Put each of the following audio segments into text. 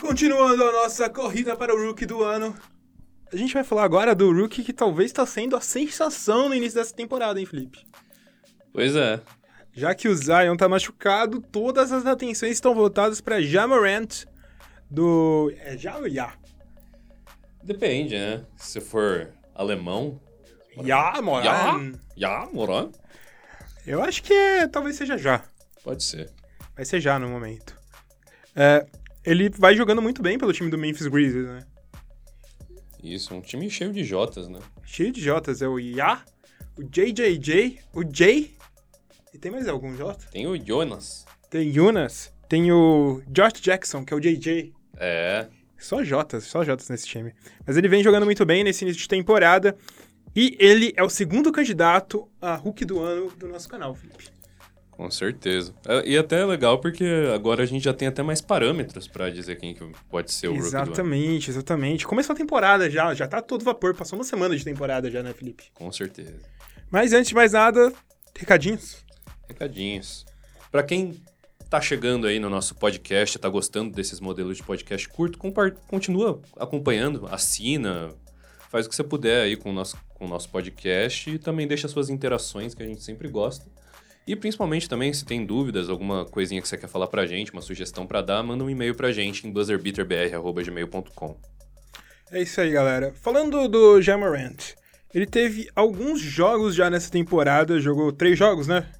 Continuando a nossa corrida para o Rookie do ano. A gente vai falar agora do Rookie que talvez está sendo a sensação no início dessa temporada, hein, Felipe? Pois é. Já que o Zion tá machucado, todas as atenções estão voltadas para Jamorant do... É Já ou Ya? Depende, né? Se for alemão... Ya, Moran. Já, Moran? Eu acho que é, talvez seja já. Pode ser. Vai ser já no momento. É, ele vai jogando muito bem pelo time do Memphis Grizzlies, né? Isso, um time cheio de Jotas, né? Cheio de Jotas. É o Ya, o JJJ, o J. E tem mais algum J? Tem o Jonas. Tem Jonas, tem o Josh Jackson, que é o JJ. É. Só Jotas, só Jotas nesse time. Mas ele vem jogando muito bem nesse início de temporada. E ele é o segundo candidato a Hulk do ano do nosso canal, Felipe. Com certeza. É, E até é legal porque agora a gente já tem até mais parâmetros pra dizer quem que pode ser o. Exatamente, exatamente. Começou a temporada já, já tá todo vapor. Passou uma semana de temporada já, né, Felipe? Com certeza. Mas antes de mais nada, recadinhos. Recadinhos. Pra quem tá chegando aí no nosso podcast, tá gostando desses modelos de podcast curto, continua acompanhando, assina, faz o que você puder aí com o nosso, com o nosso podcast e também deixa suas interações, que a gente sempre gosta. E principalmente também, se tem dúvidas, alguma coisinha que você quer falar pra gente, uma sugestão pra dar, manda um e-mail pra gente em buzzerbeaterbr.gmail.com. É isso aí, galera. Falando do Jamorant, ele teve alguns jogos já nessa temporada, jogou três jogos, né?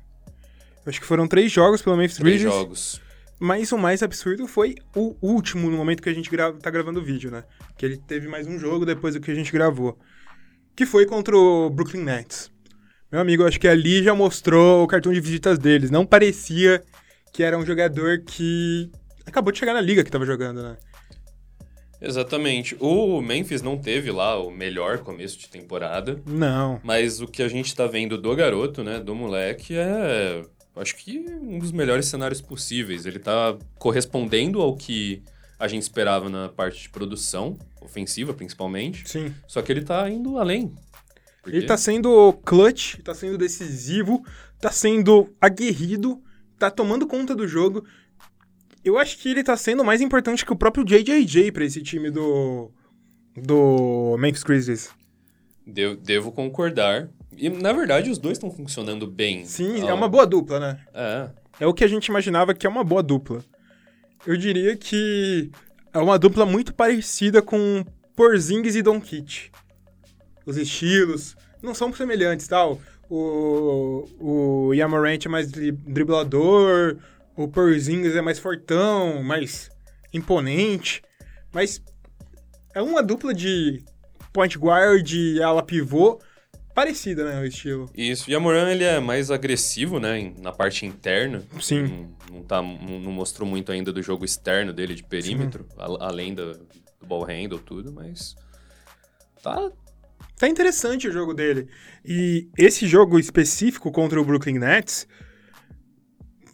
Acho que foram três jogos pelo Memphis Três Grizzlies. jogos. Mas o mais absurdo foi o último, no momento que a gente grava, tá gravando o vídeo, né? Que ele teve mais um jogo depois do que a gente gravou. Que foi contra o Brooklyn Nets. Meu amigo, acho que ali já mostrou o cartão de visitas deles. Não parecia que era um jogador que acabou de chegar na liga que tava jogando, né? Exatamente. O Memphis não teve lá o melhor começo de temporada. Não. Mas o que a gente tá vendo do garoto, né, do moleque, é. Acho que um dos melhores cenários possíveis. Ele tá correspondendo ao que a gente esperava na parte de produção, ofensiva principalmente. Sim. Só que ele tá indo além. Porque- Ele tá sendo clutch, tá sendo decisivo, tá sendo aguerrido, tá tomando conta do jogo. Eu acho que ele tá sendo mais importante que o próprio JJJ pra esse time do do Memphis Grizzlies. Devo, devo concordar. E, na verdade, os dois estão funcionando bem. Sim, é uma boa dupla, né? É. É o que a gente imaginava que é uma boa dupla. Eu diria que é uma dupla muito parecida com Porzingis e Doncic. Os estilos não são semelhantes, tal. O, o Yamorant é mais dri- driblador, o Porzingis é mais fortão, mais imponente. Mas é uma dupla de point guard e ala pivô parecida, né, o estilo. Isso. E a Moran, ele é mais agressivo, né, na parte interna. Sim. Não, não, tá, não, mostrou muito ainda do jogo externo dele, de perímetro, a- além da- do ball handle, tudo, mas... Tá, Tá interessante o jogo dele. E esse jogo específico contra o Brooklyn Nets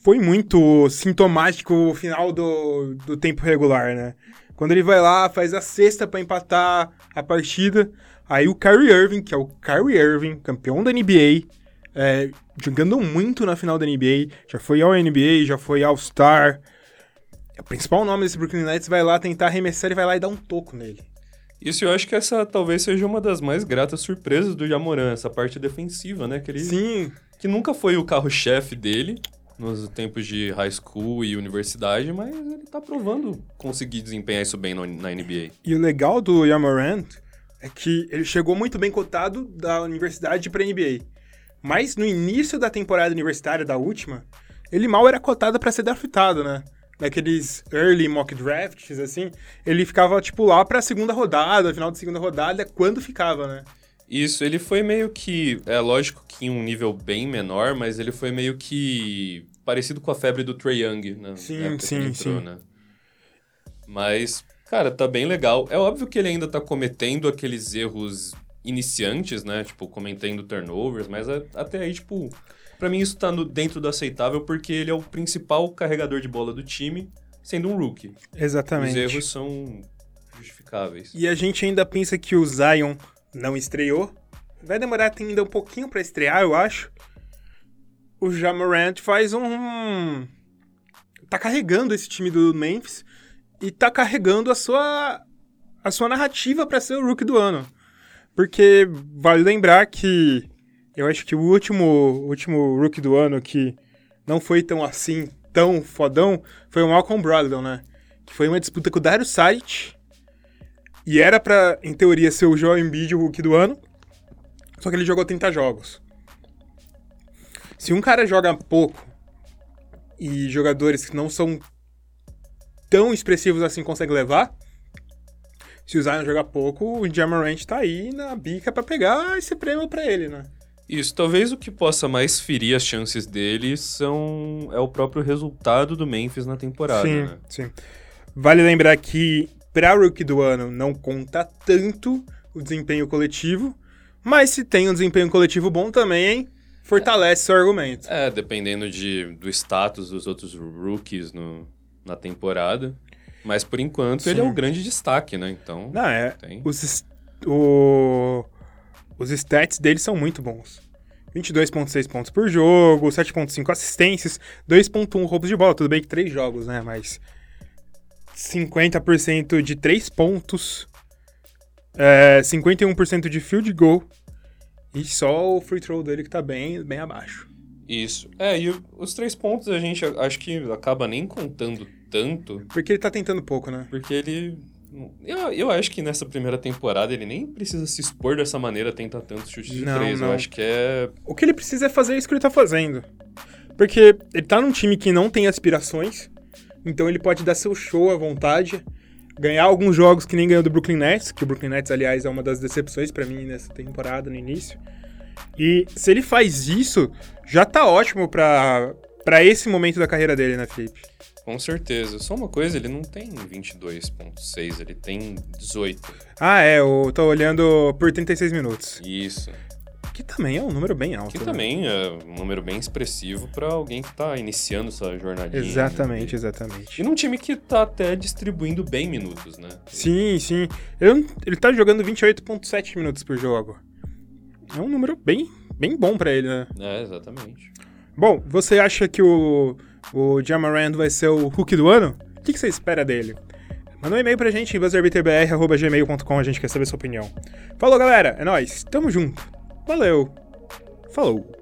foi muito sintomático o final do, do tempo regular, né? Quando ele vai lá, faz a sexta pra empatar a partida, aí o Kyrie Irving, que é o Kyrie Irving, campeão da NBA, é, jogando muito na final da NBA, já foi ao NBA, já foi All-Star. O principal nome desse Brooklyn Nets vai lá tentar arremessar e vai lá e dar um toco nele. Isso eu acho que essa talvez seja uma das mais gratas surpresas do Jamoran, essa parte defensiva, né? Que, ele, Sim, que nunca foi o carro-chefe dele nos tempos de high school e universidade, mas ele tá provando conseguir desempenhar isso bem na NBA. E o legal do Yamorant é que ele chegou muito bem cotado da universidade para NBA. Mas no início da temporada universitária da última, ele mal era cotado para ser draftado, né? Naqueles early mock drafts, assim, ele ficava, tipo, lá pra segunda rodada, final de segunda rodada, quando ficava, né? Isso, ele foi meio que. É lógico que em um nível bem menor, mas ele foi meio que parecido com a febre do Trae Young, né? Sim, sim, entrou, sim. né? Mas, cara, tá bem legal. É óbvio que ele ainda tá cometendo aqueles erros iniciantes, né? Tipo, cometendo turnovers, mas a- até aí, tipo. Pra mim isso tá no- dentro do aceitável porque ele é o principal carregador de bola do time, sendo um rookie. Exatamente. Os erros são justificáveis. E a gente ainda pensa que o Zion não estreou. Vai demorar ainda um pouquinho pra estrear, eu acho. O Jamorant faz um. Tá carregando esse time do Memphis. e tá carregando a sua, a sua narrativa para ser o rookie do ano. Porque vale lembrar que eu acho que o último, último rookie do ano que não foi tão assim, tão fodão, foi o Malcolm Brogdon, né? Que foi uma disputa com o Dario Saric. E era pra, em teoria, ser o Joel Embiid o rookie do ano. Só que ele jogou 30 jogos. Se um cara joga pouco e jogadores que não são tão expressivos assim conseguem levar, se o Zion jogar pouco, o Jamarant tá aí na bica para pegar esse prêmio para ele, né? Isso, talvez o que possa mais ferir as chances dele são é o próprio resultado do Memphis na temporada, sim, né? Sim. Vale lembrar que para rookie do ano não conta tanto o desempenho coletivo, mas se tem um desempenho coletivo bom também, fortalece é. seu argumento. É, dependendo de, do status dos outros rookies no, na temporada. Mas por enquanto Sim. ele é o grande destaque, né? Então. Não, é. Tem... Os, o, os stats dele são muito bons. 22,6 pontos por jogo, 7,5 assistências, 2,1 roubos de bola. Tudo bem que três jogos, né? Mas 50% de 3 pontos, é, 51% de field goal e só o free throw dele que tá bem, bem abaixo. Isso. É, e os três pontos a gente acho que acaba nem contando tanto. Porque ele tá tentando pouco, né? Porque ele. Eu, eu acho que nessa primeira temporada ele nem precisa se expor dessa maneira, tentar tanto chute de não, três. Não. Eu acho que é. O que ele precisa é fazer isso que ele tá fazendo. Porque ele tá num time que não tem aspirações, então ele pode dar seu show à vontade, ganhar alguns jogos que nem ganhou do Brooklyn Nets, que o Brooklyn Nets, aliás, é uma das decepções para mim nessa temporada, no início. E se ele faz isso, já tá ótimo pra, pra esse momento da carreira dele, né, Felipe? Com certeza. Só uma coisa, ele não tem 22.6, ele tem 18. Ah, é, eu tô olhando por 36 minutos. Isso. Que também é um número bem alto. Que né? também é um número bem expressivo para alguém que tá iniciando essa jornadinha. Exatamente, né? exatamente. E num time que tá até distribuindo bem minutos, né? Sim, sim. Ele, ele tá jogando 28.7 minutos por jogo. É um número bem, bem bom para ele, né? É, exatamente. Bom, você acha que o, o Jamarand vai ser o rookie do ano? O que, você espera dele? Manda um e-mail pra gente, buzzrbtbr.gmail.com, a gente quer saber sua opinião. Falou, galera, é nóis, tamo junto. Valeu, falou.